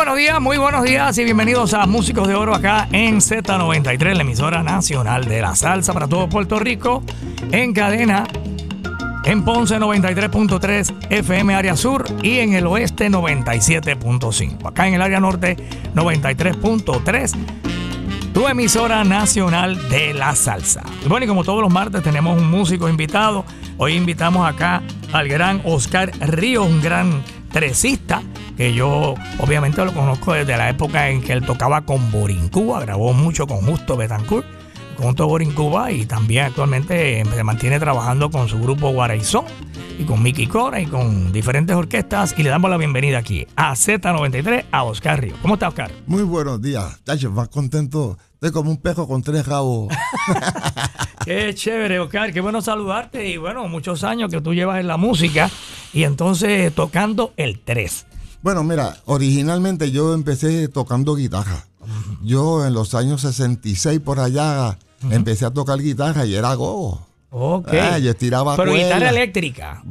buenos días, muy buenos días y bienvenidos a Músicos de Oro acá en Z93, la emisora nacional de la salsa para todo Puerto Rico, en cadena en Ponce 93.3 FM área sur y en el oeste 97.5. Acá en el área norte 93.3 tu emisora nacional de la salsa. bueno, y como todos los martes tenemos un músico invitado. Hoy invitamos acá al gran Oscar Ríos, un gran tresista que yo obviamente lo conozco desde la época en que él tocaba con Borincuba, grabó mucho con Justo Betancourt, con Borincuba y también actualmente se mantiene trabajando con su grupo Guaraizón y con Mickey Cora y con diferentes orquestas y le damos la bienvenida aquí a Z93 a Oscar Río. ¿Cómo está Oscar? Muy buenos días, Tacho, más contento. Estoy como un pejo con tres rabos. Qué chévere, Oscar. Qué bueno saludarte. Y bueno, muchos años que tú llevas en la música y entonces tocando el tres. Bueno, mira, originalmente yo empecé tocando guitarra. Yo en los años 66 por allá empecé a tocar guitarra y era gogo. Ok. Ah, yo estiraba Pero guitarra eléctrica.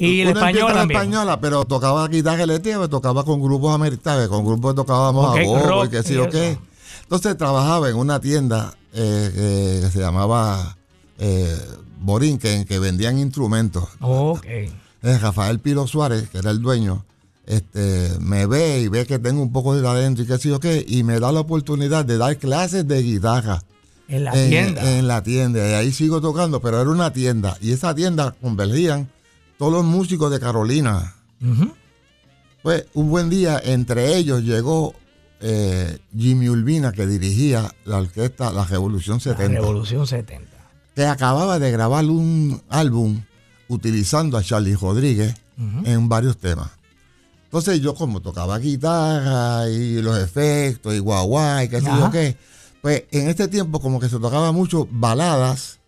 y el español también. española, pero tocaba guitarra eléctrica, me tocaba con grupos americanos, con grupos que tocábamos a gogo y qué sé yo qué. Entonces trabajaba en una tienda eh, que se llamaba eh, Borinquen, que vendían instrumentos. Ok. Eh, Rafael Piro Suárez, que era el dueño, este, me ve y ve que tengo un poco de talento y qué sé yo qué, y me da la oportunidad de dar clases de guitarra. En la tienda. En la tienda. Y ahí sigo tocando, pero era una tienda. Y esa tienda convergían todos los músicos de Carolina. Pues un buen día, entre ellos llegó eh, Jimmy Urbina, que dirigía la orquesta La Revolución 70. La Revolución 70. Que acababa de grabar un álbum utilizando a Charlie Rodríguez en varios temas. Entonces yo como tocaba guitarra y los efectos y guau guau y qué sé yo qué, pues en este tiempo como que se tocaba mucho baladas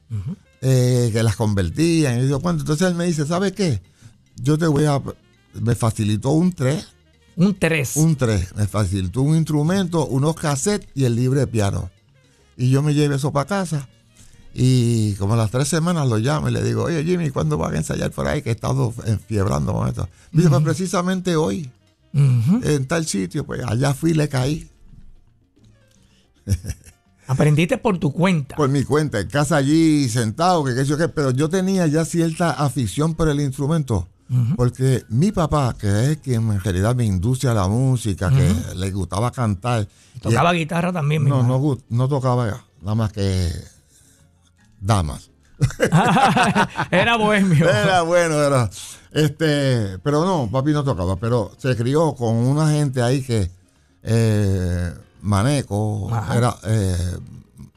eh, que las convertían y yo cuánto. Entonces él me dice, ¿sabes qué? Yo te voy a... Me facilitó un 3. Un 3. Un 3. Me facilitó un instrumento, unos cassettes y el libre piano. Y yo me llevé eso para casa. Y como a las tres semanas lo llamo y le digo, oye Jimmy, ¿cuándo vas a ensayar por ahí? Que he estado enfiebrando con esto. dice, pues precisamente hoy, en tal sitio, pues allá fui y le caí. Aprendiste por tu cuenta. Por mi cuenta, en casa allí sentado, que qué sé yo qué, pero yo tenía ya cierta afición por el instrumento. Porque mi papá, que es quien en realidad me induce a la música, que le gustaba cantar. ¿Tocaba guitarra también? No, no, no tocaba nada más que damas. era bohemio. Era bueno, era. Este, pero no, papi no tocaba, pero se crió con una gente ahí que eh, Maneco, era eh,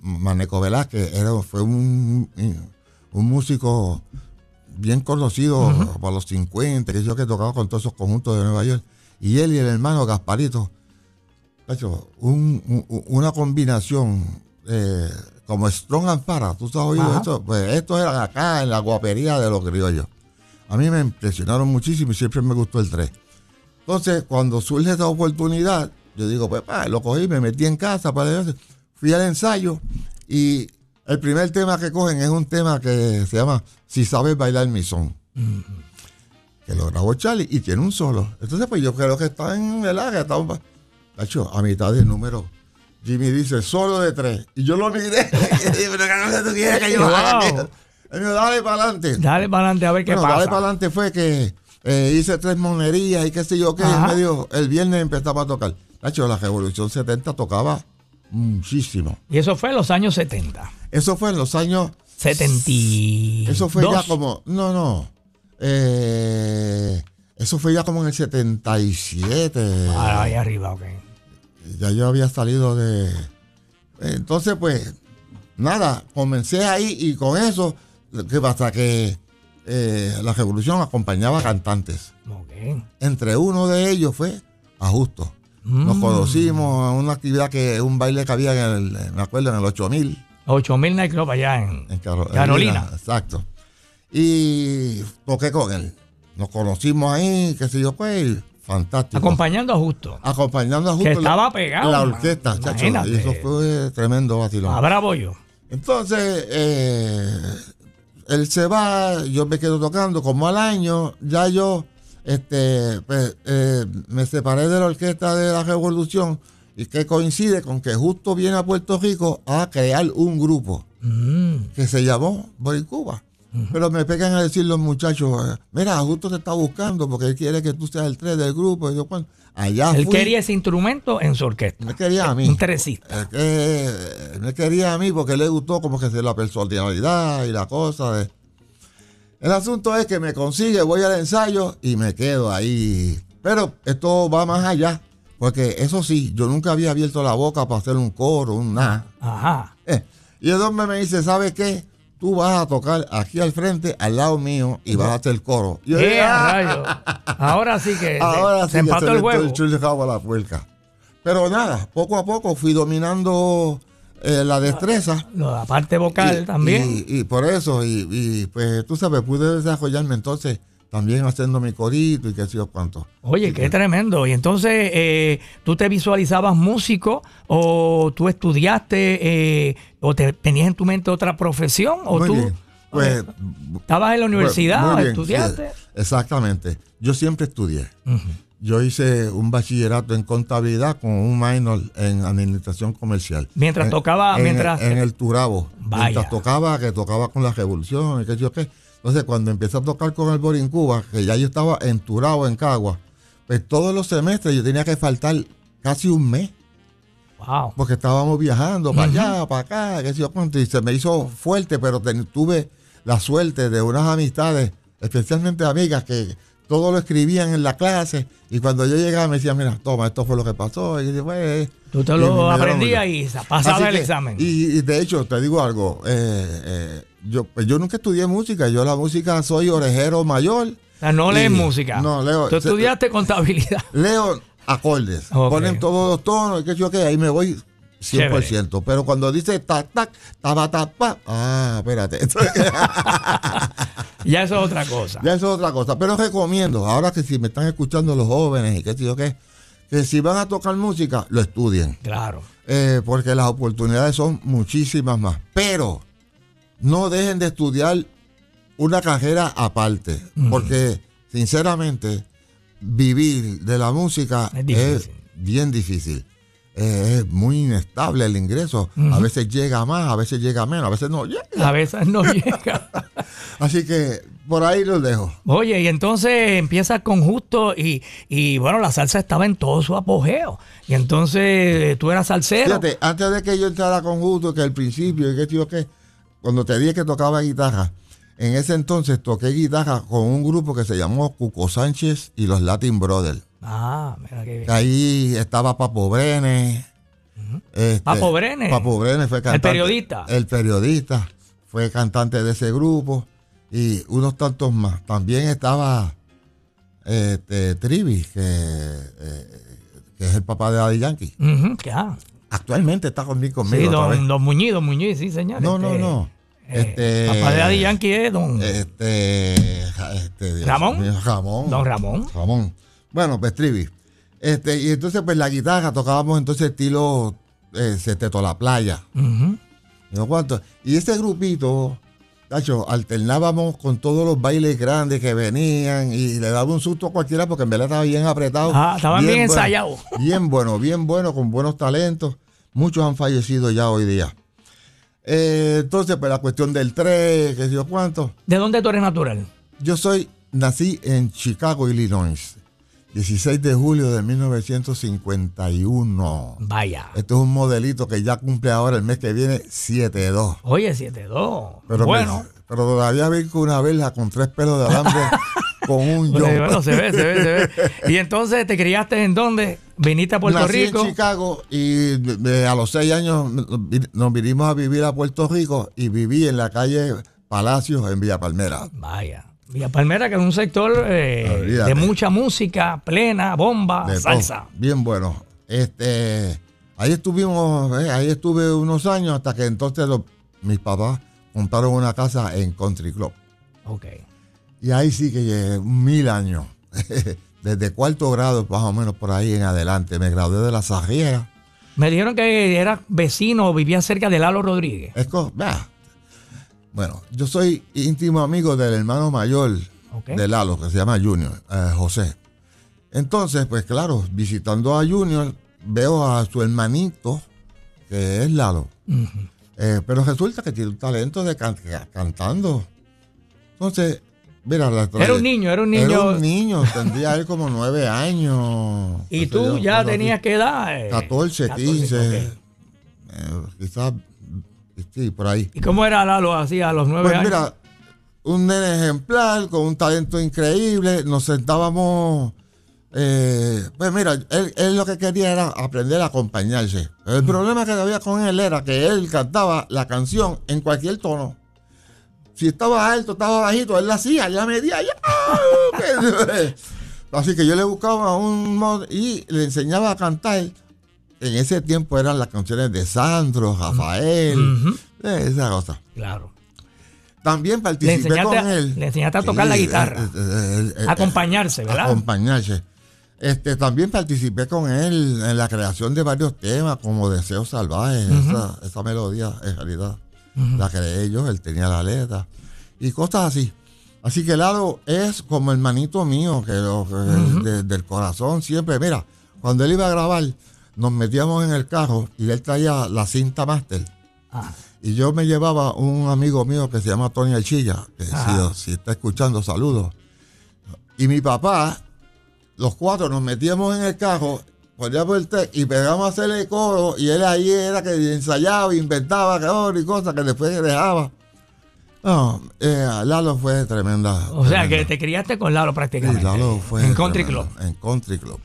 Maneco Velázquez, era, fue un, un músico bien conocido para los 50, que yo que tocaba con todos esos conjuntos de Nueva York. Y él y el hermano Gasparito, hecho, una combinación eh, como Strong and Para, ¿tú has oído esto? Pues esto era acá en la guapería de los criollos. A mí me impresionaron muchísimo y siempre me gustó el 3. Entonces, cuando surge esta oportunidad, yo digo, pues, lo cogí, me metí en casa, para fui al ensayo y el primer tema que cogen es un tema que se llama Si sabes bailar mi son. Que lo grabó Charlie y tiene un solo. Entonces, pues yo creo que está en el área, está hecho, a mitad del número Jimmy dice, solo de tres. Y yo lo miré. pero que tú quieres que yo haga. Él me dale para adelante. Dale para adelante a ver qué pasa. Dale para adelante fue que eh, hice tres monerías y qué sé yo qué. En medio, el viernes empezaba a tocar. hecho, la Revolución 70 tocaba muchísimo. Y eso fue en los años 70. Eso fue en los años 70. Eso fue ya como. No, no. Eh, eso fue ya como en el 77. Ah, ahí arriba, ok ya yo había salido de... Entonces, pues, nada, comencé ahí y con eso, que hasta que eh, la revolución acompañaba cantantes. Entre uno de ellos fue Ajusto. Nos mm. conocimos en una actividad que, un baile que había en el, me acuerdo, en el 8000. 8000 Nightclub allá en, Carolina. Exacto. Y toqué con él. Nos conocimos ahí, qué sé yo, pues, Fantástico. Acompañando a Justo. Acompañando a Justo. Que estaba pegado. La orquesta, chacho. Y eso fue tremendo vacilón. A bravo yo. Entonces, eh, él se va, yo me quedo tocando. Como al año, ya yo este, pues, eh, me separé de la orquesta de la Revolución y que coincide con que justo viene a Puerto Rico a crear un grupo Mm. que se llamó Boricuba. Pero me pegan a decir los muchachos, eh, mira, justo te está buscando porque él quiere que tú seas el 3 del grupo. Y yo, "Bueno, allá Él fui. quería ese instrumento en su orquesta. Me quería a mí. Un tresista. Eh, me quería a mí porque le gustó como que se la personalidad y la cosa de... El asunto es que me consigue, voy al ensayo y me quedo ahí. Pero esto va más allá, porque eso sí, yo nunca había abierto la boca para hacer un coro, un nada. Ajá. Eh, y el hombre me dice, ¿sabes qué? Tú vas a tocar aquí al frente, al lado mío, y vas a hacer coro. Y yo ¡Eh, dije, "Ah". Ahora sí que se- Ahora se, sí que empató se el juego. el a la puerca. Pero nada, poco a poco fui dominando eh, la destreza. La parte vocal Y- también. Y, y por eso, y, y, pues tú sabes, pude desarrollarme entonces también haciendo mi corito y qué sé yo cuánto. Oye, qué tremendo. Y entonces, eh, ¿tú te visualizabas músico o tú estudiaste eh, o te, tenías en tu mente otra profesión o Muy tú bien. Pues, estabas en la universidad, bien, estudiaste? sí, exactamente. Yo siempre estudié. Yo hice un bachillerato en contabilidad con un minor en administración comercial. Mientras En- tocaba, en, mientras- en el Turabo. Vaya. Mientras tocaba, que tocaba con la revolución y qué sé yo qué. Entonces, cuando empecé a tocar con el Borincuba, que ya yo estaba en Turabo, en Cagua, pues todos los semestres yo tenía que faltar casi un mes Wow. porque estábamos viajando para allá, para acá, qué sé yo cuánto, y se me hizo fuerte, pero ten- tuve la suerte de unas amistades, especialmente amigas, que todo lo escribían en la clase, y cuando yo llegaba me decían, mira, toma, esto fue lo que pasó, y, yo, pues, Tú te lo aprendías y sa- pasabas el que- examen. Y, y de hecho, te digo algo, eh, eh, yo, pues yo nunca estudié música, yo la música soy orejero mayor, o sea, no lees y- música. no, leo- Tú se- estudiaste contabilidad. leo acordes, ponen todos los tonos qué yo qué, ahí me voy 100%. Pero cuando dice tac, tac, taba, tapa, ah, espérate. ya eso es otra cosa. ya eso es otra cosa. Pero recomiendo, ahora que si me están escuchando los jóvenes y qué sé yo qué, que si van a tocar música, lo estudien. Claro. Eh, porque las oportunidades son muchísimas más. Pero no dejen de estudiar una carrera aparte. Porque, sinceramente, vivir de la música Es bien difícil. Eh, es muy inestable el ingreso. A veces llega más, a veces llega menos, a veces no llega. A veces no llega. Así que por ahí los dejo. Oye, y entonces empiezas con justo y, y bueno, la salsa estaba en todo su apogeo. Y entonces tú eras salsero. Fíjate, antes de que yo entrara con Justo, que al principio, y que tío que, cuando te dije que tocaba guitarra, en ese entonces toqué guitarra con un grupo que se llamó Cuco Sánchez y los Latin Brothers. Ah, mira qué bien. Ahí estaba Papo Brenes. este, Papo Brenes. Papo Brenes fue cantante. periodista. El periodista. Fue cantante de ese grupo. Y unos tantos más. También estaba este, Trivi, que, eh, que es el papá de Daddy Yankee. Ujú, claro. Actualmente está conmigo. Sí, conmigo otra don, vez. don Muñiz, don Muñiz, sí, señor. No, Este, no, no. Este, papá de Daddy Yankee es don, Este, este, Dios ¿Ramón? mío, Ramón. don Ramón. Ramón. Bueno, pues Trivi. Este, y entonces, pues la guitarra tocábamos entonces estilo eh, Sexteto la Playa. ¿No cuánto? Y ese grupito, tacho, alternábamos con todos los bailes grandes que venían y le daba un susto a cualquiera porque en verdad estaba bien apretado. Ah, estaban bien ensayados. Bien bueno, bien bueno, con buenos talentos. Muchos han fallecido ya hoy día. Eh, entonces, pues la cuestión del tren, qué sé yo cuánto. ¿De dónde tú eres natural? Yo soy, nací en Chicago, Illinois. 16 de julio de 1951. Vaya. Este es un modelito que ya cumple ahora el mes que viene 7-2. Oye, 7-2. Pero, bueno. me- pero todavía con una vela con tres pelos de alambre con un yo. Bueno, se ve, se ve, se ve. Y entonces, ¿te criaste en dónde? ¿Viniste a Puerto Nací Rico? en Chicago y de- a los seis años nos vinimos a vivir a Puerto Rico y viví en la calle Palacios en Villa Palmera. Vaya. Villa Palmera, que es un sector eh, de mucha música, plena, bomba, De salsa. todo. Bien bueno. Este, ahí estuvimos, eh, ahí estuve unos años hasta que entonces los- mis papás compraron una casa en Country Club. Ok. Y ahí sí que llegué mil años. Desde cuarto grado, más o menos por ahí en adelante. Me gradué de la Sarriera. Me dijeron que eras vecino o vivías cerca de Lalo Rodríguez. Es bah. Bueno, yo soy íntimo amigo del hermano mayor de Lalo, que se llama Junior, eh, José. Entonces, pues claro, visitando a Junior, veo a su hermanito, que es Lalo. Eh, pero resulta que tiene un talento de cantando. Entonces, mira, la Era un niño, era un niño. Era un niño, tendría él como nueve años. ¿Y tú ya tenías que edad? 14, 15, quizás, sí, por ahí. ¿Y cómo era Lalo así a los nueve pues años? Mira, un nene ejemplar, con un talento increíble, nos sentábamos eh, pues mira, él, lo que quería era aprender a acompañarse. El problema que había con él era que él cantaba la canción en cualquier tono. Si estaba alto, estaba bajito, él la hacía, ya medía, ya. Así que yo le buscaba un mod y le enseñaba a cantar. En ese tiempo eran las canciones de Sandro, Rafael, esa cosa. Claro. También participé con él. Le enseñaste a tocar la guitarra. Eh, eh, acompañarse, ¿verdad? Acompañarse. Este, también participé con él en la creación de varios temas como Deseos Salvajes, esa, melodía en realidad la creé yo, él tenía la letra y cosas así. Así que Lalo es como el manito mío, que, lo, del corazón siempre, mira, cuando él iba a grabar, nos metíamos en el carro y él traía la cinta máster. Ah. Y yo me llevaba un amigo mío que se llama Tony Alchilla, que si, si, está escuchando, saludos. Y mi papá los cuatro nos metíamos en el carro, el té y pegamos a hacerle coro y él ahí era que ensayaba, inventaba y cosas que después dejaba. No, eh, Lalo fue tremenda. O sea, que te criaste con Lalo prácticamente. Sí, Lalo fue. En Country Club. En Country Club.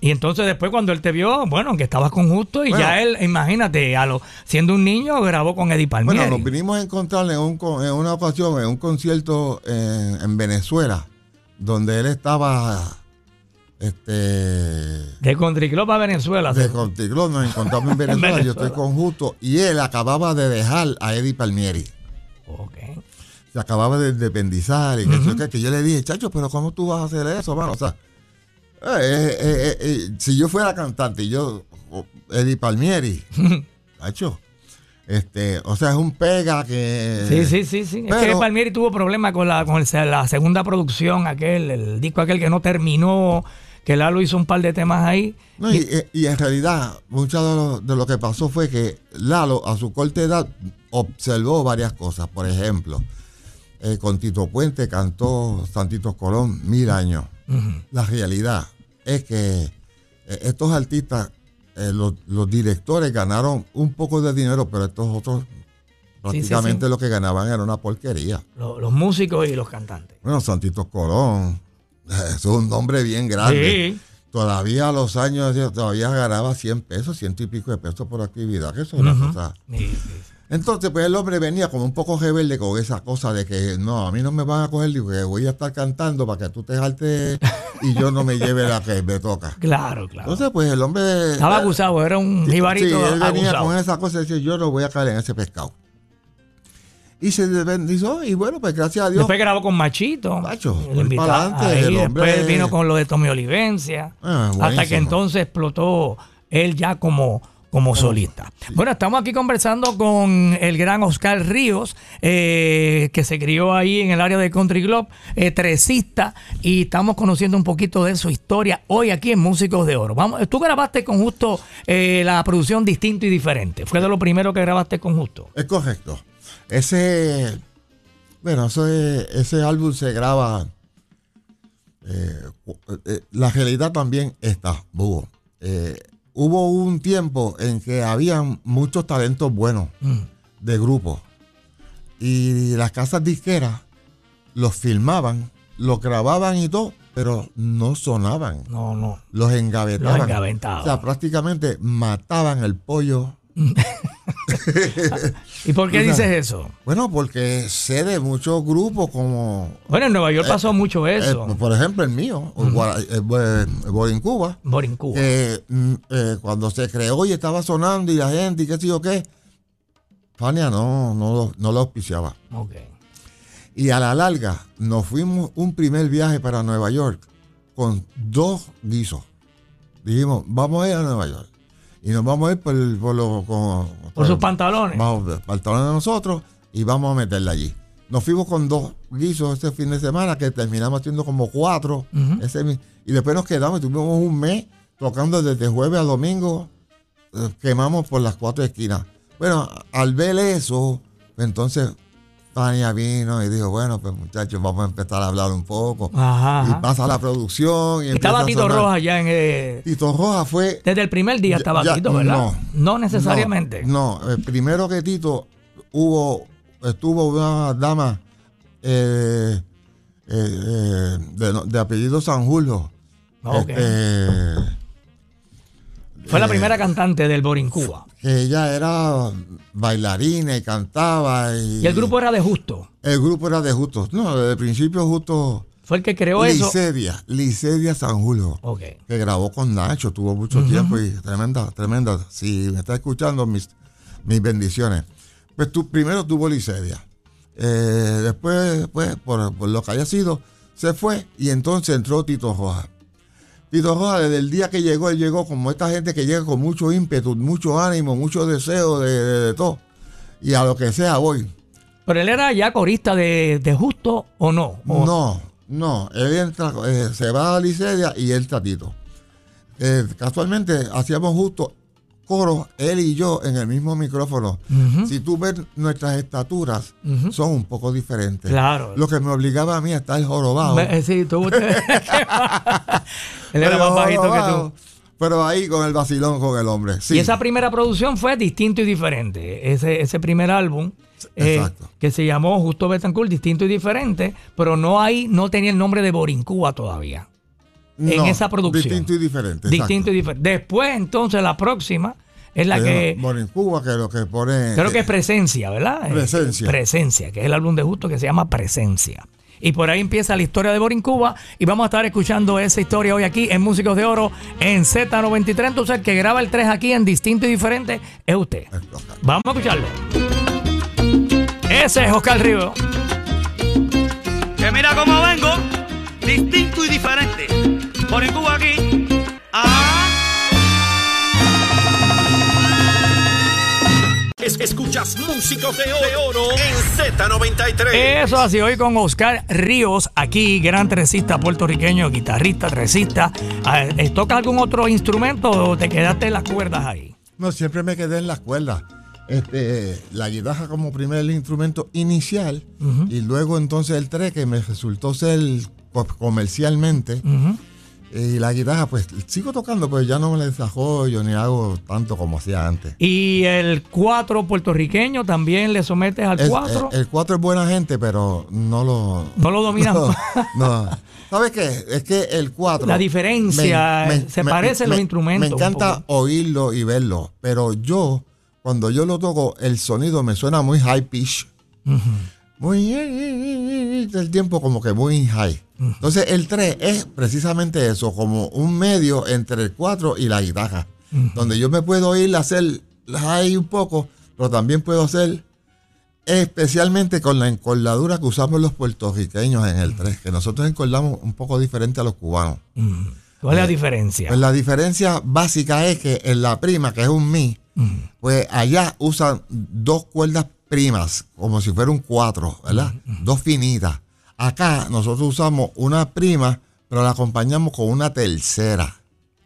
Y entonces después cuando él te vio, bueno, que estabas con Justo y ya él, imagínate, a lo, siendo un niño, grabó con Eddie Palmieri. Bueno, nos vinimos a encontrar en, un, en una ocasión, en un concierto en, en Venezuela, donde él estaba este, de Country Club a Venezuela. De Country Club nos encontramos en Venezuela, yo estoy con Justo y él acababa de dejar a Eddie Palmieri. Ok. Se acababa de independizar y que, yo le dije, chacho, pero ¿cómo tú vas a hacer eso, mano? O sea, eh, eh, eh, si yo fuera cantante y yo, Eddie Palmieri, chacho. Este, o sea, es un pega que. Sí, sí, sí, sí. es que Palmieri tuvo problemas con la, con la segunda producción, aquel, el disco aquel que no terminó que Lalo hizo un par de temas ahí. y, en realidad, mucho de lo, que pasó fue que Lalo, a su corta edad, observó varias cosas. Por ejemplo, eh, con Tito Puente cantó Santito Colón mil años. La realidad es que eh, estos artistas, eh, los, directores ganaron un poco de dinero, pero estos otros prácticamente lo que ganaban era una porquería. Los, músicos y los cantantes. Bueno, Santito Colón, es un nombre bien grande. Todavía a los años, todavía ganaba 100 pesos, ciento y pico de pesos por actividad, que eso es una cosa. Entonces, pues el hombre venía como un poco rebelde con esa cosa de que no, a mí no me van a coger, digo, que voy a estar cantando para que tú te saltes y yo no me lleve la que me toca. Claro, claro. Entonces, pues el hombre. Estaba acusado, era un jibarito. Sí, él venía con esa cosa y decía, yo no voy a caer en ese pescado. Y se bendizó y bueno, pues gracias a Dios. Después grabó con Machito. Macho, adelante, Después vino con lo de Tommy Olivencia. Ah, hasta que entonces explotó él ya como, como solista. Bueno, estamos aquí conversando con el gran Oscar Ríos, eh, que se crió ahí en el área de Country Club, eh, tresista, y estamos conociendo un poquito de su historia hoy aquí en Músicos de Oro. Vamos, tú grabaste con Justo eh, la producción Distinto y Diferente. Fue de lo primero que grabaste con Justo. Es correcto. Ese, bueno, ese álbum se graba. Eh, eh, la realidad también está, hubo. Eh, hubo un tiempo en que había muchos talentos buenos mm. de grupo y las casas disqueras los filmaban, los grababan y todo, pero no sonaban. No, no. Los engavetaban. Los engavetaban. O sea, prácticamente mataban el pollo ¿Y por qué dices eso? Bueno, porque sé de muchos grupos como... Bueno, en Nueva York eh, pasó mucho eh, eso. por ejemplo, el mío, uh Borincuba. Borincuba. Mm, cuando se creó y estaba sonando y la gente y qué sé yo qué, Fania no, no, no lo auspiciaba. Y a la larga nos fuimos un primer viaje para Nueva York con dos guisos. Dijimos, vamos a ir a Nueva York y nos vamos a ir por, por, por sus pantalones. Vamos, pantalones de nosotros y vamos a meterla allí. nos fuimos con dos guisos ese fin de semana que terminamos haciendo como cuatro. ese y después nos quedamos y tuvimos un mes tocando desde jueves a domingo. eh, quemamos por las cuatro esquinas. Bueno, al ver eso, entonces Tania vino y dijo, bueno, pues muchachos, vamos a empezar a hablar un poco. Ajá, Y pasa la producción. Y Estaba Tito. Rojas ya en... eh, Tito Rojas fue desde el primer día Ya- estaba ya- Tito, ¿verdad? no. necesariamente. No, no, primero que Tito hubo, estuvo una dama eh, eh, eh, de, no- de apellido San Julio. Ok. Este, Fue la eh, primera cantante del Borincuba. que ella era bailarina y cantaba. Y, Y el grupo era de Justo. El grupo era de Justo. No, desde el principio Justo. Fue el que creó eso. Licedia, Licedia San Julio. Ok. que grabó con Nacho, tuvo mucho tiempo y tremenda, tremenda. Si me está escuchando, mis, mis bendiciones. Pues tú, primero tuvo Licedia. Eh, después, pues, por, por lo que haya sido, se fue y entonces entró Tito Rojas. Tito Rojas, desde el día que llegó, él llegó como esta gente que llega con mucho ímpetu, mucho ánimo, mucho deseo de, de- de todo. Y a lo que sea voy. Pero él era ya corista de, de Justo o no. O- No, no. Él entra, eh, se va a Licedia y él Tito. Eh, casualmente hacíamos justo coro, él y yo, en el mismo micrófono. Si tú ves nuestras estaturas, son un poco diferentes. Claro. Lo que me obligaba a mí a estar jorobado. Eh, Sí, tú. él era más bajito que jorobado, tú. Pero ahí con el vacilón con el hombre. Sí. Y esa primera producción fue distinto y diferente. Ese, ese primer álbum eh, que se llamó Justo Betancourt, distinto y diferente, pero no hay, no tenía el nombre de Borincúa todavía. En esa producción. Distinto y diferente. Distinto y diferente. Después, entonces, la próxima es la que Bueno, en Cuba, que lo que pone. creo que es Presencia, ¿verdad? Eh, Presencia. Presencia, que es el álbum de Justo que se llama Presencia. Y por ahí empieza la historia de Borincuba y vamos a estar escuchando esa historia hoy aquí en Músicos de Oro en Z93. Entonces, el que graba el 3 aquí en distinto y diferente es usted. Vamos a escucharlo. Ese es Oscar Río. Que mira cómo vengo, distinto y diferente. Por en Cuba aquí. Ah. Es- escuchas Músicos de Oro en Z93. Eso así, hoy con Oscar Ríos, aquí, gran tresista puertorriqueño, guitarrista, tresista. Ah, eh, ¿Toca algún otro instrumento o te quedaste en las cuerdas ahí? No, siempre me quedé en las cuerdas. Este, la guitarra como primer instrumento inicial y luego entonces el tres que me resultó ser co- comercialmente. Y la guitarra pues sigo tocando pero ya no me la desarrollo ni hago tanto como hacía antes. Y el 4 puertorriqueño también le sometes al Es- 4. El, 4 es buena gente pero no lo... No lo dominas. No, no. ¿Sabes qué? Es que el 4... La diferencia, se parecen los instrumentos Me encanta oírlo y verlo, pero yo, cuando yo lo toco, el sonido me suena muy high pitch. Muy... El tiempo como que muy high. Entonces el 3 es precisamente eso, como un medio entre el 4 y la guitarra. Donde yo me puedo ir a hacer high un poco, pero también puedo hacer especialmente con la encoldadura que usamos los puertorriqueños en el 3, que nosotros encordamos un poco diferente a los cubanos. ¿Cuál es la diferencia? Pues la diferencia básica es que en la prima, que es un mi, pues allá usan dos cuerdas primas, como si fuera un cuatro, ¿verdad? Dos finitas. Acá nosotros usamos una prima, pero la acompañamos con una tercera,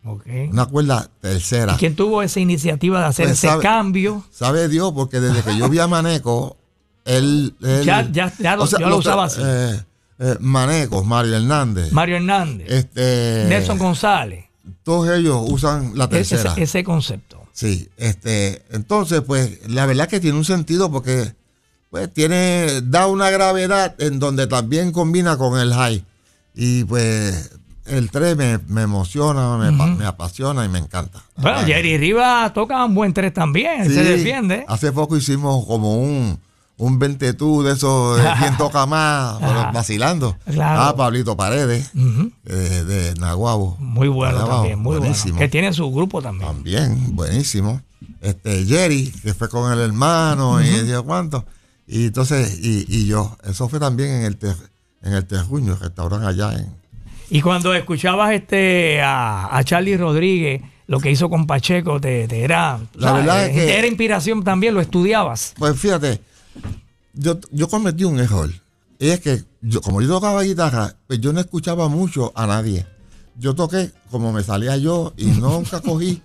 Ok. una cuerda tercera. ¿Y quién tuvo esa iniciativa de hacer Pues ese sabe- cambio? Sabe Dios, porque desde que yo vi a Maneco, él... él- Ya- ya- ya lo- ya lo los- usaba así. eh, eh, Maneco, Mario Hernández, Mario Hernández, este, Nelson González. todos ellos usan la Ese, tercera. ese concepto. Sí, este, entonces, pues, la verdad que tiene un sentido porque, pues, tiene, da una gravedad en donde también combina con el high. Y pues, el 3 me, me emociona, me, pa- me apasiona y me encanta. Bueno, Jerry Rivas toca un buen tres también, sí, se defiende. Hace poco hicimos como un, un 20 tú de esos, de quién toca más, pero vacilando. Claro. Ah, Pablito Paredes, eh, de Nahuabo. Muy bueno también, muy buenísimo. bueno. Que tiene su grupo también. También, buenísimo. Este, Jerry, que fue con el hermano y Dios cuánto. Y entonces, y, y yo, eso fue también en el ter- en el Terruño, el restaurante allá en. Y cuando escuchabas este a, a Charlie Rodríguez, lo que hizo con Pacheco, te, te era, La verdad es que- te era inspiración también, lo estudiabas. Pues fíjate, yo, yo cometí un error. Y es que yo, como yo tocaba guitarra, pues yo no escuchaba mucho a nadie. Yo toqué como me salía yo y nunca cogí,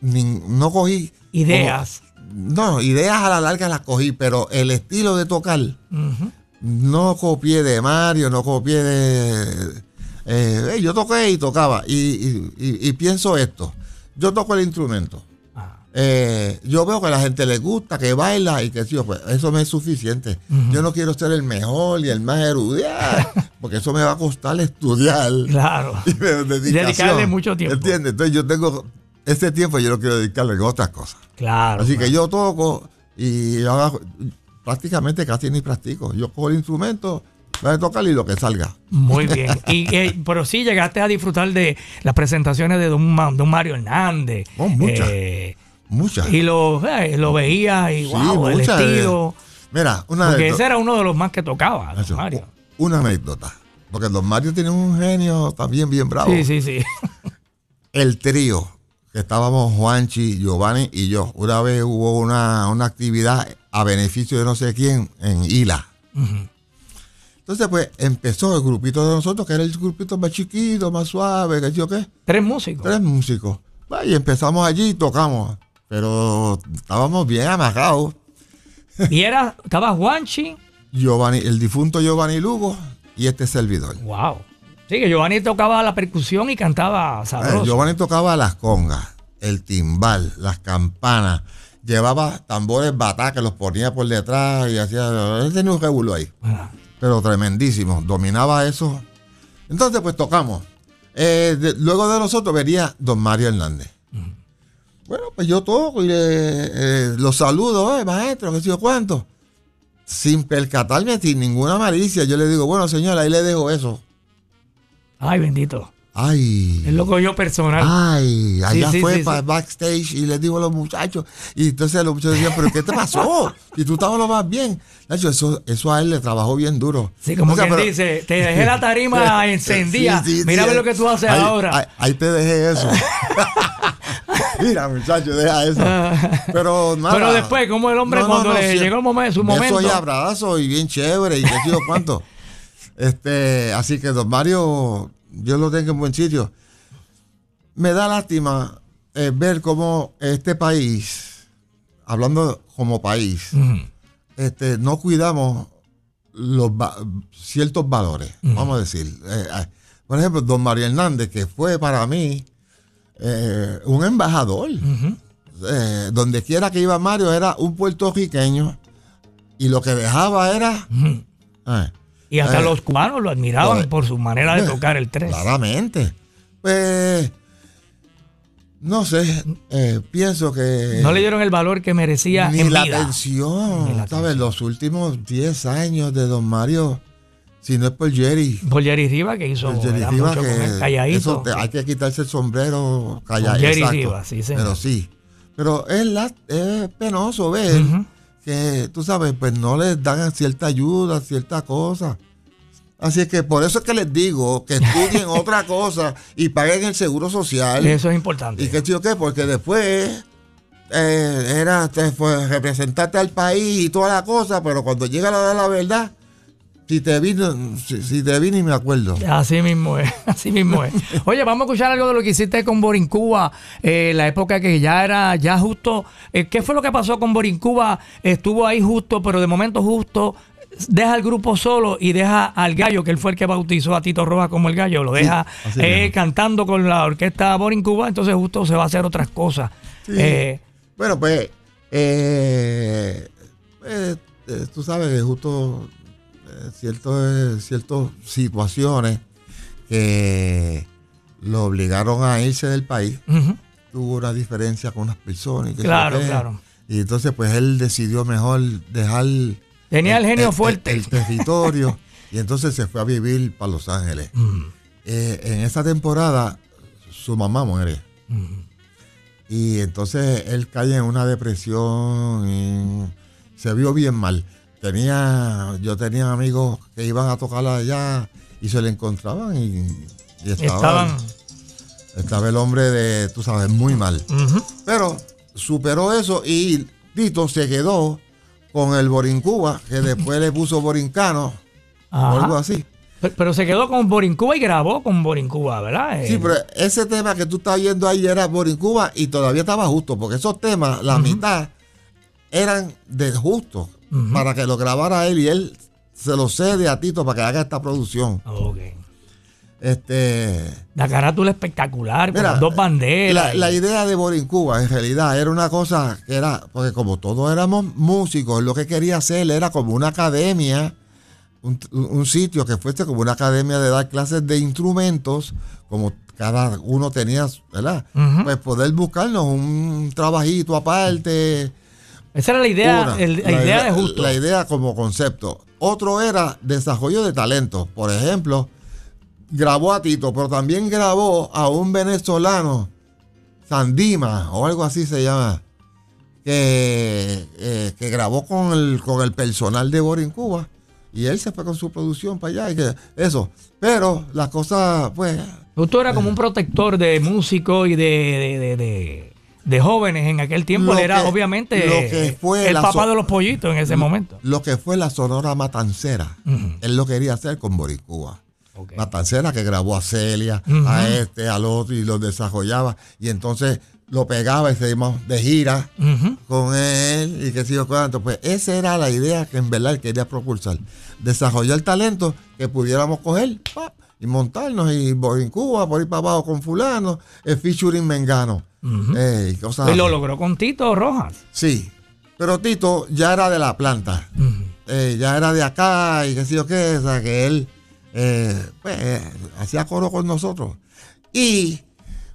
ni- no cogí Ideas. como- no, ideas a la larga las cogí, pero el estilo de tocar Ujú. no copié de Mario, no copié de... eh, eh, yo toqué y tocaba. Y, y- y- y pienso esto. Yo toco el instrumento. Eh, yo veo que a la gente le gusta, que baila y que sí, pues eso me es suficiente. Yo no quiero ser el mejor y el más erudito, porque eso me va a costar estudiar. Claro. Y. Dedicarle mucho tiempo. ¿Entiendes? Entonces yo tengo ese tiempo yo lo quiero dedicarle a otras cosas. Claro. Así que yo toco y hago- prácticamente casi ni practico. Yo cojo el instrumento, voy a tocar y lo que salga. Muy bien. Y, eh, pero sí llegaste a disfrutar de las presentaciones de Don, Ma- Don Mario Hernández. Oh, muchas. Eh, Muchas. y lo, eh, lo veías y Sí, wow, el estilo. eh, Mira, una Porque de ese era uno de los más que tocaba, Don Nacho, Mario. Una anécdota. Porque Don Mario tiene un genio también bien bravo. Sí, sí, sí. El trío, que estábamos Juanchi, Giovanni y yo. Una vez hubo una, una actividad a beneficio de no sé quién en Ila. Ujú. Entonces, pues empezó el grupito de nosotros, que era el grupito más chiquito, más suave, que yo qué. Tres músicos. Tres músicos. Y empezamos allí y tocamos. Pero estábamos bien amarrados. Y era, estaba Juanchi. Giovanni, el difunto Giovanni Lugo y este servidor. Wow. Sí, que Giovanni tocaba la percusión y cantaba Eh, sabroso. Giovanni tocaba las congas, el timbal, las campanas. Llevaba tambores batá que los ponía por detrás y hacía. Él tenía un revuelo ahí, Ah, pero tremendísimo. Dominaba eso. Entonces, pues tocamos. Eh, de- luego de nosotros venía don Mario Hernández. Bueno, pues yo toco y le, eh, los saludo, eh, maestro, que sé yo cuánto. Sin percatarme, sin ninguna malicia, yo le digo, bueno, señora, ahí le dejo eso. Ay, bendito. Ay. Es loco yo personal. Ay, allá sí, fue sí, para backstage y les digo a los muchachos. Y entonces los muchachos decían, ¿pero qué te pasó? Y tú estabas lo más bien. Nacho, eso, eso a él le trabajó bien duro. Sí, como O sea, quien pero- dice, te dejé la tarima encendida. Mira sí, a ver lo que tú haces ahí- ahora. Ahí, ahí te dejé eso. Mira, muchacho, deja eso. Pero nada. Pero después, como el hombre cuando le sí, llegó el momen- su momento. y abrazos y bien chévere y qué sé yo cuánto. Este, así que don Mario, yo lo tengo en buen sitio. Me da lástima eh, ver cómo este país, hablando como país, este, no cuidamos los va- ciertos valores, vamos a decir. Eh, eh, por ejemplo, don Mario Hernández, que fue para mí eh, un embajador. Eh, donde quiera que iba Mario era un puertorriqueño y lo que dejaba era... Eh, Y hasta los cubanos lo admiraban por su manera de tocar el tres. claramente. Pues, no sé, eh, pienso que... No le dieron el valor que merecía ni en la vida. atención, ¿sabes? Los últimos 10 años de Don Mario, si no es por Jerry, Por Jerry Rivas, que hizo Jerry. Rivas, mucho con que calladito. eso te- hay que quitarse el sombrero calladito. Jerry. Rivas, sí, señor. Pero sí. Pero es, la- es penoso ver que, tú sabes, pues no les dan cierta ayuda, cierta cosa. Así es que por eso es que les digo que estudien otra cosa y paguen el seguro social. Eso es importante. ¿Y qué tío qué? Porque después eh, era fue representarte al país y toda la cosa, pero cuando llega la hora de la verdad, si te vino, si, te me acuerdo. Así mismo es, así mismo es. Oye, vamos a escuchar algo de lo que hiciste con Borincuba, eh, la época que ya era, ya justo. eh, ¿Qué fue lo que pasó con Borincuba? Estuvo ahí justo, pero de momento justo deja al grupo solo y deja al gallo, que él fue el que bautizó a Tito Rojas como el gallo, lo deja eh, cantando con la orquesta Borincuba, entonces justo se va a hacer otras cosas. Sí. Eh, Bueno, pues, eh, tú sabes que justo eh, cierto- ciertas situaciones que lo obligaron a irse del país. Tuvo una diferencia con unas personas. Claro, claro. Y entonces, pues él decidió mejor dejar. Tenía el genio fuerte. El, territorio. y entonces se fue a vivir para Los Ángeles. Eh, en esa temporada, su mamá muere. Y entonces él cae en una depresión y se vio bien mal. Tenía, yo tenía amigos que iban a tocar allá y se le encontraban y, y estaba, Estaban. estaba el hombre de, tú sabes, muy mal. Pero superó eso y Tito se quedó con el Borincuba, que después le puso Borincano. o algo así. Pero, pero se quedó con Borincuba y grabó con Borincuba, ¿verdad? Sí, Eh, pero ese tema que tú estás viendo ahí era Borincuba y todavía estaba justo, porque esos temas, la mitad, eran de justo para que lo grabara él y él se lo cede a Tito para que haga esta producción. ok. Este, La carátula espectacular, con Mira, las dos banderas. la, y- la idea de Borincuba en realidad era una cosa que era, porque como todos éramos músicos, lo que quería hacer era como una academia, un, un sitio que fuese como una academia de dar clases de instrumentos, como cada uno tenía, ¿verdad? Pues poder buscarnos un trabajito aparte. Esa era la idea, el- la, idea de justo. La idea como concepto. Otro era desarrollo de talento. Por ejemplo, grabó a Tito, pero también grabó a un venezolano, Sandima, o algo así se llama, que, eh, que grabó con el, con el personal de Borin Cuba. Y él se fue con su producción para allá. Y que, eso. Pero las cosas, pues, Justo era como un protector de músicos y de, de, de- de- de jóvenes en aquel tiempo. Lo Él era que- obviamente lo que fue el papá so- de los pollitos en ese momento. lo que fue la Sonora Matancera. Él lo quería hacer con. Ok. Matancera que grabó a Celia, Ujú. a este, al otro y lo desarrollaba. Y entonces lo pegaba y se iba de gira con él y qué sé yo cuánto. Pues esa era la idea que en verdad él quería propulsar. Desarrollar talento que pudiéramos coger pa, y montarnos y por en Cuba, por ir para abajo con fulano, el featuring mengano. eh, y cosas Y lo logró con Tito Rojas. Sí. Pero Tito ya era de la planta. Eh, ya era de acá y qué sé yo qué, o sea, que él eh, pues, hacía coro con nosotros. Y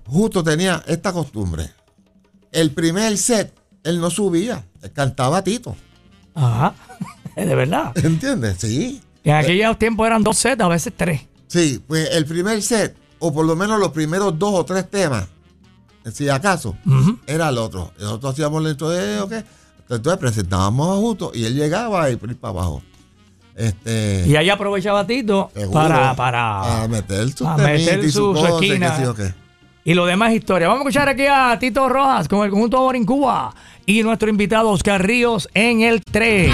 justo tenía esta costumbre. El primer set, él no subía, él cantaba Tito. Ajá. De verdad. ¿Entiendes? Sí. En aquellos tiempos eran dos sets, a veces tres. Sí, pues el primer set, o por lo menos los primeros dos o tres temas, si acaso, Ujú. era el otro. Nosotros hacíamos la introducción, ¿ok? Entonces presentábamos a Justo y él llegaba y por ir para abajo. Este, Y ahí aprovechaba Tito Seguro. para, para, a meter sus a meter su- su esquina. Y lo demás historia. Vamos a escuchar aquí a Tito Rojas con el conjunto Borin Cuba y nuestro invitado Oscar Ríos en el 3.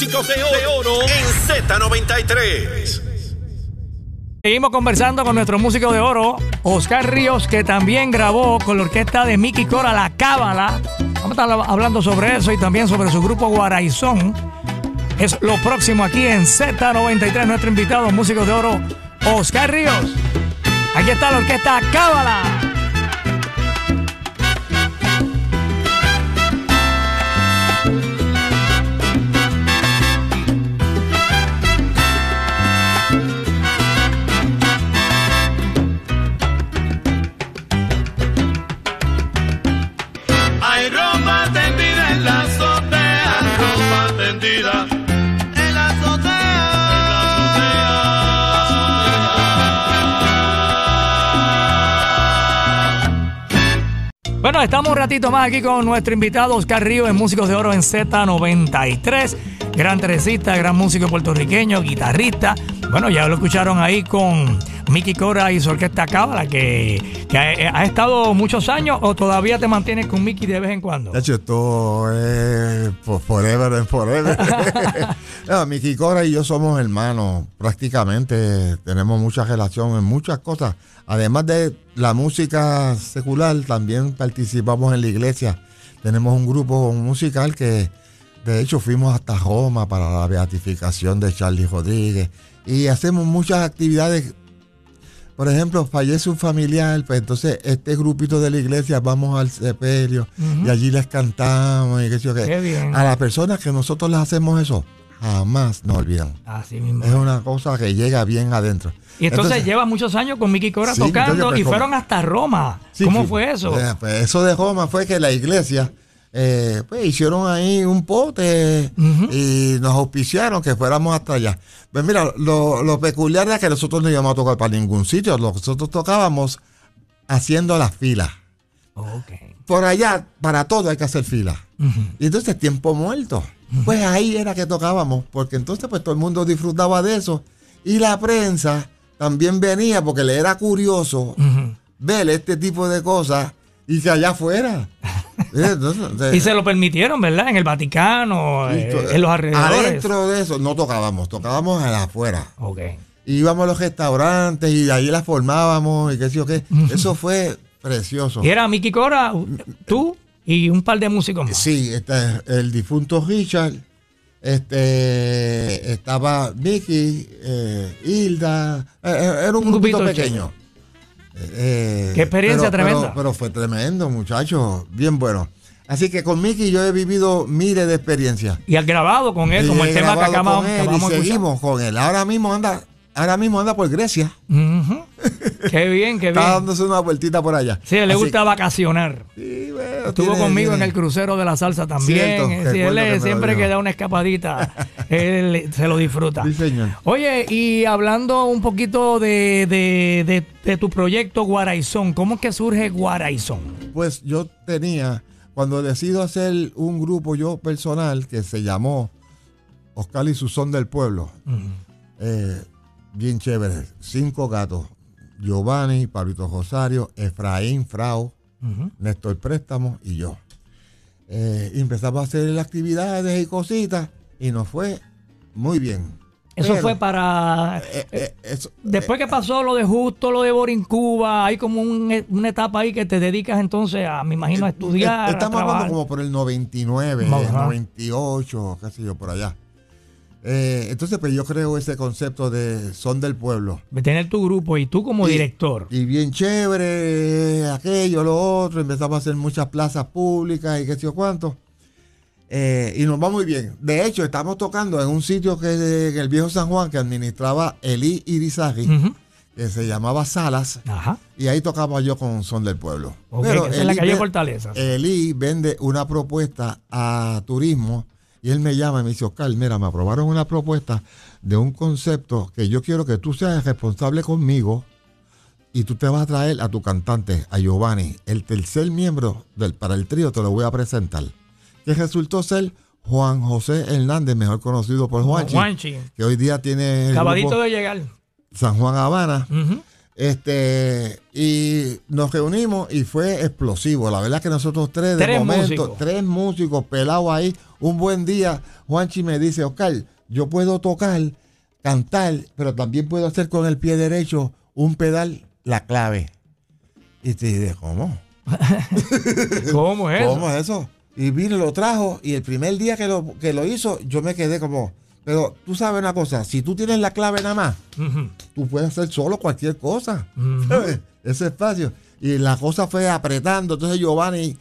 Músicos de oro, en Z93. Seguimos conversando con nuestro músico de oro, Oscar Ríos, que también grabó con la orquesta de Mickey Cora La Cábala. Vamos a estar hablando sobre eso y también sobre su grupo Guaraizón. Es lo próximo aquí en Z93, nuestro invitado, músico de oro, Oscar Ríos. Aquí está la orquesta Cábala. Bueno, estamos un ratito más aquí con nuestro invitado Oscar Ríos en Músicos de Oro en Z93. Gran trencista, gran músico puertorriqueño, guitarrista. Bueno, ya lo escucharon ahí con Mickey Cora y su orquesta Cábala, que, que ha, ha estado muchos años o todavía te mantienes con Mickey de vez en cuando. De hecho, esto es for- forever and forever. no, Miki Cora y yo somos hermanos, prácticamente tenemos mucha relación en muchas cosas. Además de la música secular, también participamos en la iglesia. Tenemos un grupo musical que, de hecho, fuimos hasta Roma para la beatificación de Charlie Rodríguez. Y hacemos muchas actividades por ejemplo, fallece un familiar, pues entonces este grupito de la iglesia vamos al sepelio y allí les cantamos y qué sé yo qué. Qué bien. A las personas que nosotros les hacemos eso, jamás nos olvidan. Así mismo. Es una cosa que llega bien adentro. Y entonces, lleva muchos años con Mickey Cora Sí, tocando entonces, pues, y fueron hasta Roma. Sí, ¿Cómo sí. fue eso? Eh, pues, eso de Roma fue que la iglesia eh, pues, hicieron ahí un pote y nos auspiciaron que fuéramos hasta allá. Pues mira, lo, lo peculiar es que nosotros no íbamos a tocar para ningún sitio. Nosotros tocábamos haciendo las filas. Ok. Por allá, para todo hay que hacer fila. Ujú. Y entonces tiempo muerto. Pues ahí era que tocábamos, porque entonces pues todo el mundo disfrutaba de eso. Y la prensa también venía porque le era curioso ver este tipo de cosas y que allá afuera. Entonces, Y se lo permitieron, ¿verdad? En el Vaticano, eh, listo, en los alrededores. Adentro de eso no tocábamos, tocábamos allá afuera. Ok. Íbamos a los restaurantes y ahí las formábamos y qué sé yo qué. Eso fue precioso. Y era Mickey Cora, tú y un par de músicos más. Sí, este, el difunto Richard, este, estaba Mickey, eh, Hilda, eh, eh, era un, Un grupito, grupito pequeño. Eh, Qué experiencia pero- tremenda. Pero, pero fue tremendo, muchachos, bien bueno. Así que con Mickey yo he vivido miles de experiencias. Y al grabado con él, Y como el tema que acabamos, con él acabamos y escuchar. seguimos con él. Ahora mismo anda, ahora mismo anda por Grecia. Qué bien, qué Está bien. dándose una vueltita por allá. Sí, le Así- gusta vacacionar. Sí, bueno, Estuvo tiene- conmigo en el crucero de la salsa también. Cierto, Eh, sí, él que siempre dijo. que da una escapadita, él se lo disfruta. Sí, señor. Oye, y hablando un poquito de, de- de- de tu proyecto Guaraizón, ¿cómo es que surge Guaraizón? Pues yo tenía, cuando decido hacer un grupo yo personal que se llamó Oscar y su son del pueblo, eh, bien chévere, cinco gatos, Giovanni, Pablito Rosario, Efraín Frau, Ujú. Néstor Préstamo y yo. Eh, empezamos a hacer actividades y cositas y nos fue muy bien. Eso Pero, fue para... eh, eh, eso- Después que pasó lo de Justo, lo de Borincuba, hay como un- una etapa ahí que te dedicas entonces a, me imagino, a estudiar, Estamos hablando como por el 99, Ajá. 98, qué sé yo, por allá. Eh, entonces, pues yo creo ese concepto de son del pueblo. De tener tu grupo y tú como Y- director. Y bien chévere, aquello, lo otro. Empezamos a hacer muchas plazas públicas y qué sé yo cuánto. Eh, y nos va muy bien. De hecho, estamos tocando en un sitio que en el viejo San Juan que administraba Elí Irizarry, Ujú. que se llamaba Salas. Ajá. Y ahí tocaba yo con Son del Pueblo. Es en la calle Fortaleza. Elí vende una propuesta a turismo y él me llama y me dice, Oscar, mira, me aprobaron una propuesta de un concepto que yo quiero que tú seas responsable conmigo y tú te vas a traer a tu cantante, a Giovanni, el tercer miembro del, para el trío, te lo voy a presentar. Que resultó ser Juan José Hernández, mejor conocido por Juanchi, Juanchi. que hoy día tiene el Acabadito grupo de llegar. San Juan Habana. Este, y nos reunimos y fue explosivo. La verdad que nosotros tres, de Tres momento, músicos. tres músicos pelados ahí. Un buen día, Juanchi me dice, Oscar, yo puedo tocar, cantar, pero también puedo hacer con el pie derecho un pedal, la clave. Y te dije, ¿cómo? ¿Cómo es eso? ¿Cómo es eso? Y vino y lo trajo y el primer día que lo, que lo hizo, yo me quedé como, pero tú sabes una cosa, si tú tienes la clave nada más, tú puedes hacer solo cualquier cosa. Ese espacio. Y la cosa fue apretando. Entonces Giovanni,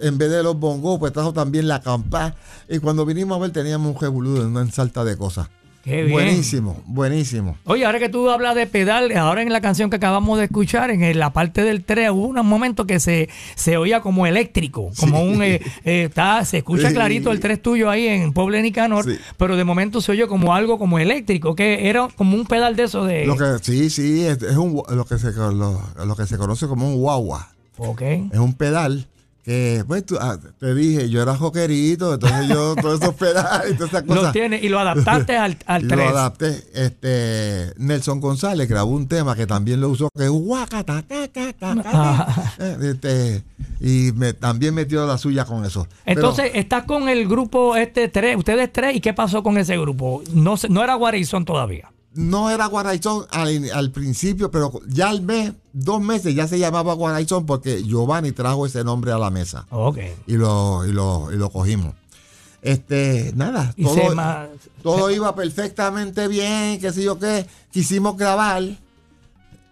en vez de los bongos, pues trajo también la campa. Y cuando vinimos a ver, teníamos un revoludo, una ensalta de cosas. Qué bien. Buenísimo, buenísimo. Oye, ahora que tú hablas de pedal, ahora en la canción que acabamos de escuchar, en la parte del 3, hubo un momento que se, se oía como eléctrico, como Sí. un... eh, eh, está, se escucha Sí. clarito el 3 tuyo ahí en Pueblo de Nicanor, Sí. pero de momento se oyó como algo como eléctrico, que era como un pedal de eso de... Lo que, sí, sí, es, es un, lo, que se, lo, lo que se conoce como un guagua. Ok. Es un pedal que, pues, tú- ah, te dije, yo era joquerito, entonces yo todos esos pedales y todas esas cosas. Lo tiene y lo adaptaste al, al Y 3. lo adapté. Este, Nelson González grabó un tema que también lo usó, que es guacata, ca, ca, ca, ca, Ah. eh, este, y me, también metió la suya con eso. Pero Entonces, estás con el grupo este 3, ustedes tres, ¿y qué pasó con ese grupo? No, no era Guarizón todavía. No era Guaraizón al, al principio, pero ya al mes, dos meses ya se llamaba Guaraizón porque Giovanni trajo ese nombre a la mesa Ok. y lo, y lo, y lo cogimos. Este, nada, Y todo, ma- todo iba perfectamente bien, qué sé yo qué. Quisimos grabar,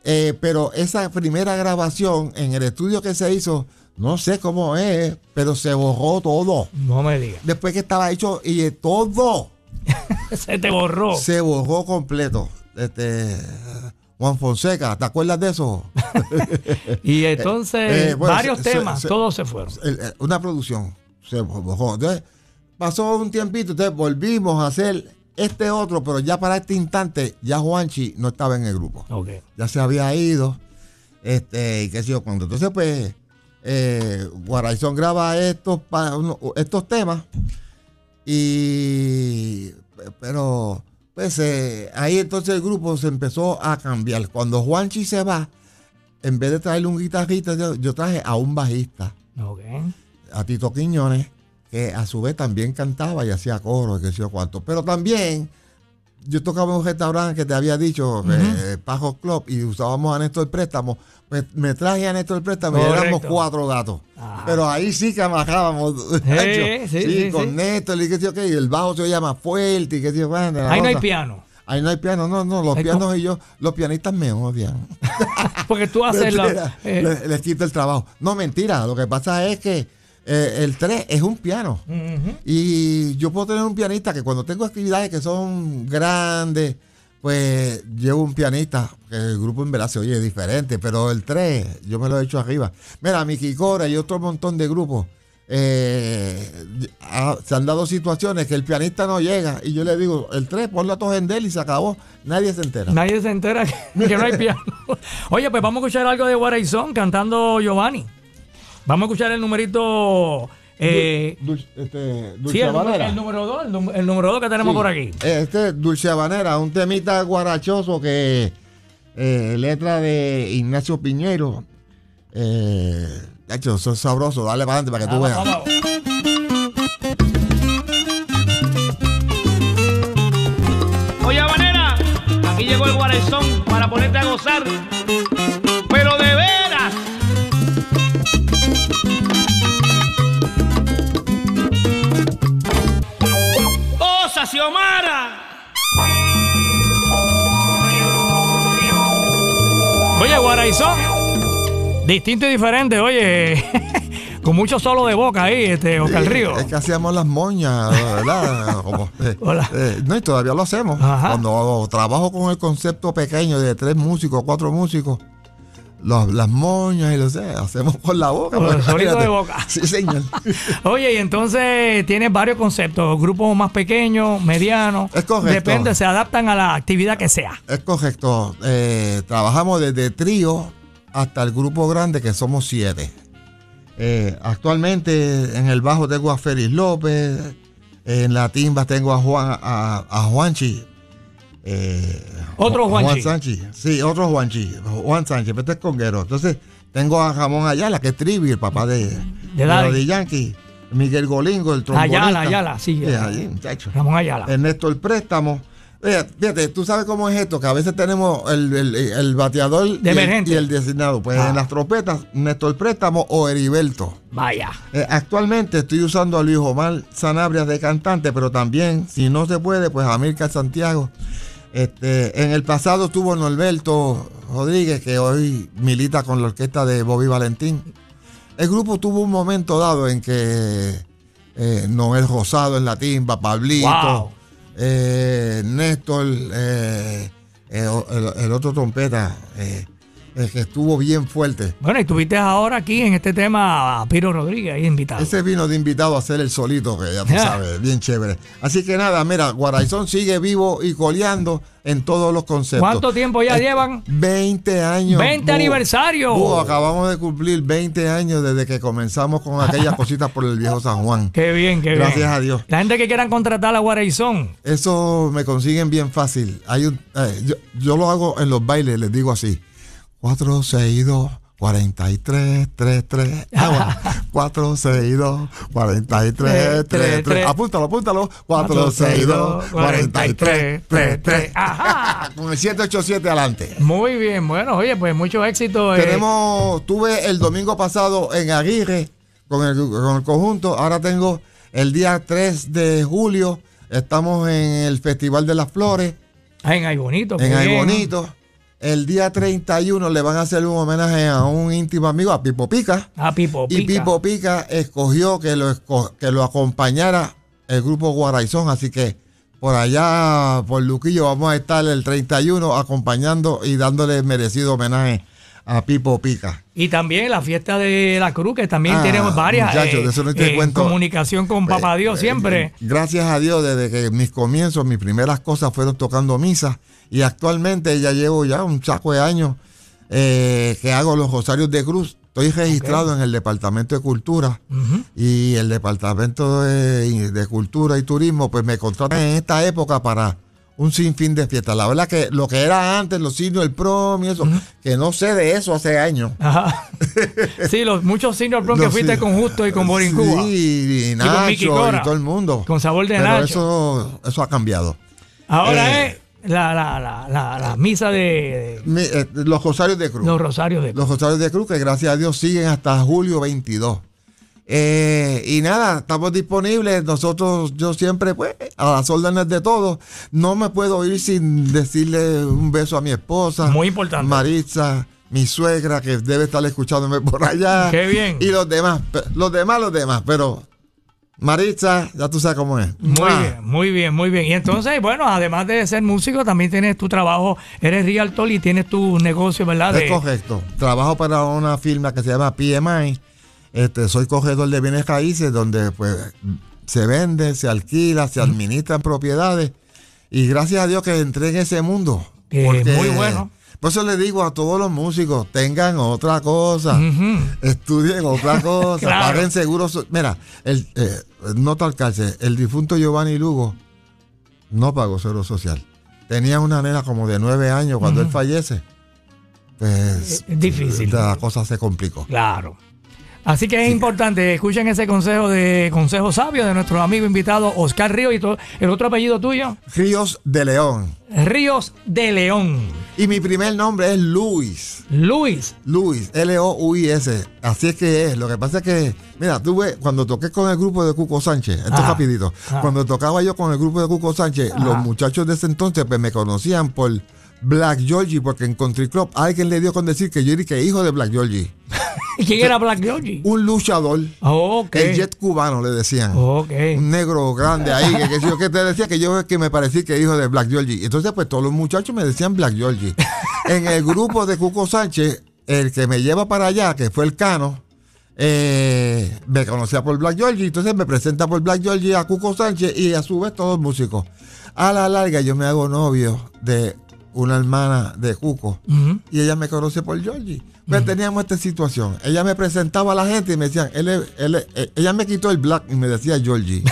eh, pero esa primera grabación en el estudio que se hizo, no sé cómo es, pero se borró todo. No me digas. Después que estaba hecho y todo. Se te borró. Se borró completo. Este, Juan Fonseca, ¿te acuerdas de eso? y entonces, Eh, eh, bueno, varios se- temas, se- todos se fueron. El- una producción se borró. Entonces, pasó un tiempito, entonces volvimos a hacer este otro, pero ya para este instante, ya Juanchi no estaba en el grupo. Ya se había ido, este, y qué sé yo cuándo. Entonces, pues, eh, Guaraizón graba estos, estos temas, y, pero, pues, eh, ahí entonces el grupo se empezó a cambiar. Cuando Juanchi se va, en vez de traerle un guitarrista, yo, yo traje a un bajista, Ok. a Tito Quiñones, que a su vez también cantaba y hacía coro, y qué sé yo cuánto. Pero también yo tocaba en un restaurante que te había dicho, eh, Pajo Club, y usábamos a Néstor Préstamo. Pues me traje a Néstor Préstamo y éramos Correcto. cuatro gatos. Pero ahí sí que amajábamos. Sí, sí, sí, con. Néstor y qué sé yo y el bajo se oye más fuerte y qué sé yo Ahí no hay piano. Ahí no hay piano, no, no, los pianos y yo, los pianistas me odian. Porque tú haces la. Eh, le- les quito el trabajo. No, mentira. Lo que pasa es que eh, el 3 es un piano. Y yo puedo tener un pianista que cuando tengo actividades que son grandes, pues llevo un pianista, que el grupo en verdad se oye diferente, pero el 3 yo me lo he hecho arriba. Mira, Miki Cora y otro montón de grupos. eh, ah, se han dado situaciones que el pianista no llega y yo le digo, el 3, ponlo a todos en del y se acabó, nadie se entera. Nadie se entera que, que no hay piano. Oye, pues vamos a escuchar algo de Guaraizón cantando Giovanni. Vamos a escuchar el numerito. Eh, Dulce, este, Dulce sí, el, número- Habanera. el número 2, el, número 2 que tenemos Sí. por aquí. Este Dulce Habanera, un temita guarachoso que eh, letra de Ignacio Piñero. Eh, de hecho, eso es sabroso, dale para adelante para que tú veas. vamos. Oye, Habanera, aquí llegó el Guarezón para ponerte a gozar. Oye, Guaraizón. Distinto y diferente, oye. Con mucho solo de boca ahí, este, Oscar Río. Es que hacíamos las moñas, ¿verdad? Como, eh, Hola. eh, no, y todavía lo hacemos. Ajá. Cuando trabajo con el concepto pequeño de tres músicos, cuatro músicos, los- las moñas y lo sé, hacemos con la boca. Pues, sonido de boca. Sí, señor. Oye, y entonces tienes varios conceptos, grupos más pequeños, medianos. Es correcto. Depende, se adaptan a la actividad que sea. Es correcto. Eh, trabajamos desde trío hasta el grupo grande, que somos siete. Eh, actualmente en el bajo tengo a Félix López, en la timba tengo a Juan a, a Juanchi. Eh, Otro Ju- Juan Juanchi. Sánchez. Sí, otro Juanchi. Juan Sánchez, pero este es conguero. Entonces tengo a Ramón Ayala, que es Trivi, el papá de, de. Daddy Yankee. Miguel Golingo, el trombonista. Ayala, Ayala, sí. Sí, ahí, muchacho. Ramón Ayala. Ernesto el préstamo. Fíjate, fíjate, tú sabes cómo es esto, que a veces tenemos el, el- el bateador y el, emergente. y el designado. Pues Ah. en las trompetas, Néstor Préstamo o Heriberto. Vaya. Eh, actualmente estoy usando a Luis Omar Sanabria de cantante, pero también, si no se puede, pues a Milcar Santiago. Este, en el pasado estuvo Norberto Rodríguez, que hoy milita con la orquesta de Bobby Valentín. El grupo tuvo un momento dado en que eh, Noel Rosado en la timba, Pablito, Wow. eh, Néstor, eh, eh, el, el otro trompeta, eh, el que estuvo bien fuerte. Bueno, y tuviste ahora aquí en este tema a Piro Rodríguez ahí invitado. Ese vino de invitado a hacer el solito, que ya tú sabes, bien chévere. Así que nada, mira, Guaraizón sigue vivo y coleando en todos los conceptos. ¿Cuánto tiempo ya Eh, llevan? 20 años. 20 Bu- aniversario. acabamos de cumplir 20 años desde que comenzamos con aquellas cositas por el viejo San Juan. Qué bien, qué bien. Gracias a Dios. La gente que quieran contratar a Guaraizón. Eso me consiguen bien fácil. Hay un, eh, yo, yo lo hago en los bailes, les digo así. 462 43 33 ah, bueno. 462 43 33 Apúntalo, apúntalo. 462 43 33 Ajá. Con el 787 adelante. Muy bien, bueno, oye, pues mucho éxito. eh. Tenemos, tuve el domingo pasado en Aguirre con el, con el conjunto. Ahora tengo el día 3 de julio. Estamos en el Festival de las Flores. Ah, en Ay Bonito. en Ay. Bonito. El día 31 le van a hacer un homenaje a un íntimo amigo, a Pipo Pica. A Pipo Y Pica. Pipo Pica escogió que lo, esco- que lo acompañara el grupo Guaraizón. Así que por allá, por Luquillo, vamos a estar el 31 acompañando y dándole merecido homenaje a Pipo Pica. Y también la fiesta de la cruz, que también Ah, tenemos varias muchachos, de eso no te en cuento. comunicación con Papá Dios Eh, siempre. eh, Gracias a Dios, desde que mis comienzos, mis primeras cosas fueron tocando misa. Y actualmente ya llevo ya un saco de años eh, que hago los rosarios de cruz. Estoy registrado en el Departamento de Cultura y el Departamento de, de Cultura y Turismo pues me contratan en esta época para un sinfín de fiestas. La verdad que lo que era antes, los signos, el prom y eso, que no sé de eso hace años. Ajá. sí, los muchos senior prom que fuiste con Justo y con Borincúa. Sí, y Nacho y todo el mundo. Con sabor de Pero Nacho. eso, eso ha cambiado. Ahora Eh. es la, la, la, la, misa de, de Mi- eh, los Rosarios de Cruz. los rosarios de Los Rosarios de Cruz, que gracias a Dios siguen hasta julio 22. Eh, y nada, estamos disponibles. Nosotros, yo siempre, pues, a las órdenes de todos. No me puedo ir sin decirle un beso a mi esposa. Muy importante. Maritza, mi suegra, que debe estar escuchándome por allá. Qué bien. Y los demás, los demás, los demás. Pero Maritza, ya tú sabes cómo es. Muy bien, muy bien, muy bien. Y entonces, bueno, además de ser músico, también tienes tu trabajo, eres realtor y tienes tu negocio, ¿verdad? Es De- correcto. Trabajo para una firma que se llama PMI. Este, soy corredor de bienes raíces donde pues se vende, se alquila, se administran propiedades. Y gracias a Dios que entré en ese mundo. Eh, Porque, muy bueno. Por eso le digo a todos los músicos, tengan otra cosa, estudien otra cosa, Claro. paguen seguros. Mira, el, eh, nota al cárcel, el difunto Giovanni Lugo no pagó seguro social. Tenía una nena como de nueve años cuando él fallece. Pues Es difícil. la cosa se complicó. Claro. Así que es importante, escuchen ese consejo de consejo sabio de nuestro amigo invitado Oscar Ríos y todo, el otro apellido tuyo, Ríos de León. Ríos de León. Y mi primer nombre es Luis. Luis. Luis, L-O-U-I-S. Así es que es. Lo que pasa es que, mira, tuve, cuando toqué con el grupo de Cuco Sánchez, esto es Ajá. rapidito, Ajá. cuando tocaba yo con el grupo de Cuco Sánchez, Ajá. los muchachos de ese entonces pues, me conocían por Black Georgie, porque en Country Club alguien le dio con decir que yo era que hijo de Black Georgie. ¿Y quién era Black Georgie? Un luchador, Ok. el jet cubano le decían. Ok. Un negro grande ahí, que, que, yo- que te decía que yo que me parecía que hijo de Black Georgie. Entonces, pues todos los muchachos me decían Black Georgie. en el grupo de Cuco Sánchez, el que me lleva para allá, que fue el Cano, eh, me conocía por Black Georgie. Entonces me presenta por Black Georgie a Cuco Sánchez y a su vez todos músicos. A la larga, yo me hago novio de una hermana de Cuco y ella me conoce por Georgie. Pues teníamos esta situación. Ella me presentaba a la gente y me decían, él, eh, ella me quitó el black y me decía Georgie.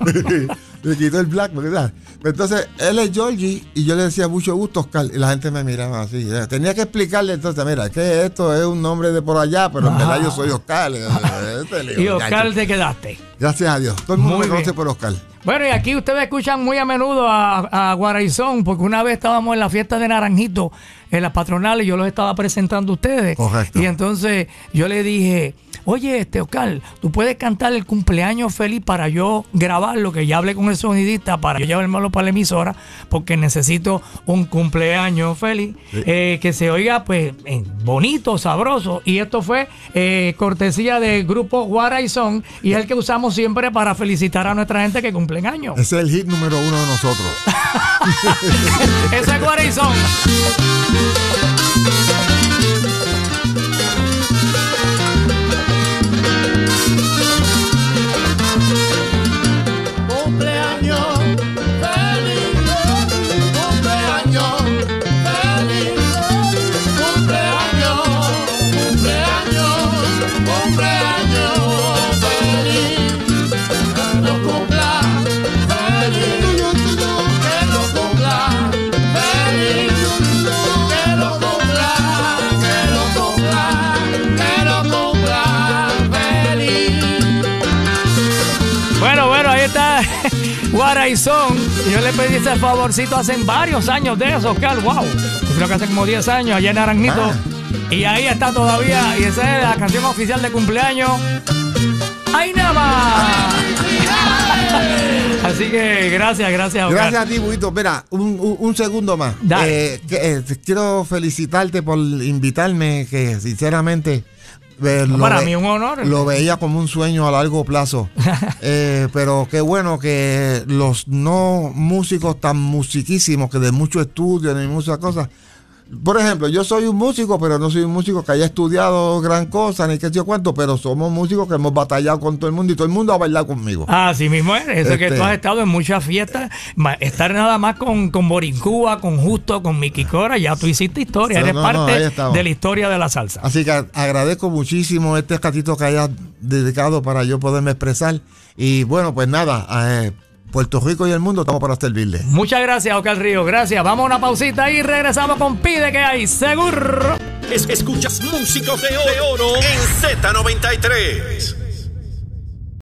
me quitó el black, ¿verdad? Entonces, él es Georgie y yo le decía mucho gusto, Oscar. Y la gente me miraba así. Tenía que explicarle entonces, mira, que esto es un nombre de por allá, pero en verdad yo soy Oscar. Este le Y Oscar te quedaste. Gracias a Dios. Todo el mundo Muy me conoce por Oscar. Bueno, y aquí ustedes escuchan muy a menudo a, a Guaraizón, porque una vez estábamos en la fiesta de Naranjito, en las patronales, yo los estaba presentando a ustedes. Correcto. Y entonces yo le dije, oye, este Oscar, tú puedes cantar el cumpleaños feliz para yo grabarlo, que ya hablé con el sonidista para yo llevármelo para la emisora, porque necesito un cumpleaños feliz, eh, que se oiga pues bonito, sabroso. Y esto fue eh, cortesía del grupo Guaraizón, y es el que usamos siempre para felicitar a nuestra gente que cumplen años. Ese es el hit número uno de nosotros. Ese es Guaraizón. Le pedí ese favorcito hace varios años de eso, Oscar. Wow. Yo creo que hace como 10 años allá en Naranjito. Ah. Y ahí está todavía. Y esa es la canción oficial de cumpleaños. ¡Ay, nada más! Así que gracias, gracias, Oscar. Gracias a ti, Buito. Mira, un, un- un segundo más. Eh, que, eh, quiero felicitarte por invitarme, que sinceramente eh, para ve- mí un honor. Lo veía como un sueño a largo plazo. Eh, pero qué bueno que los no músicos tan musiquísimos, que de mucho estudio, ni muchas cosas. Por ejemplo, yo soy un músico, pero no soy un músico que haya estudiado gran cosa, ni qué sé yo cuánto, pero somos músicos que hemos batallado con todo el mundo y todo el mundo ha bailado conmigo. Así mismo es, eso es que Este- tú has estado en muchas fiestas, estar nada más con, con Borincúa, con Justo, con Miki Cora, ya tú hiciste historia, eres no, parte de la historia de la salsa. Así que agradezco muchísimo este ratito que hayas dedicado para yo poderme expresar. Y bueno, pues nada, eh, Puerto Rico y el mundo estamos para servirle. Muchas gracias, Oscar Río, gracias. Vamos a una pausita y regresamos con Pide que hay, seguro. Es- escuchas músicos de oro en Z93.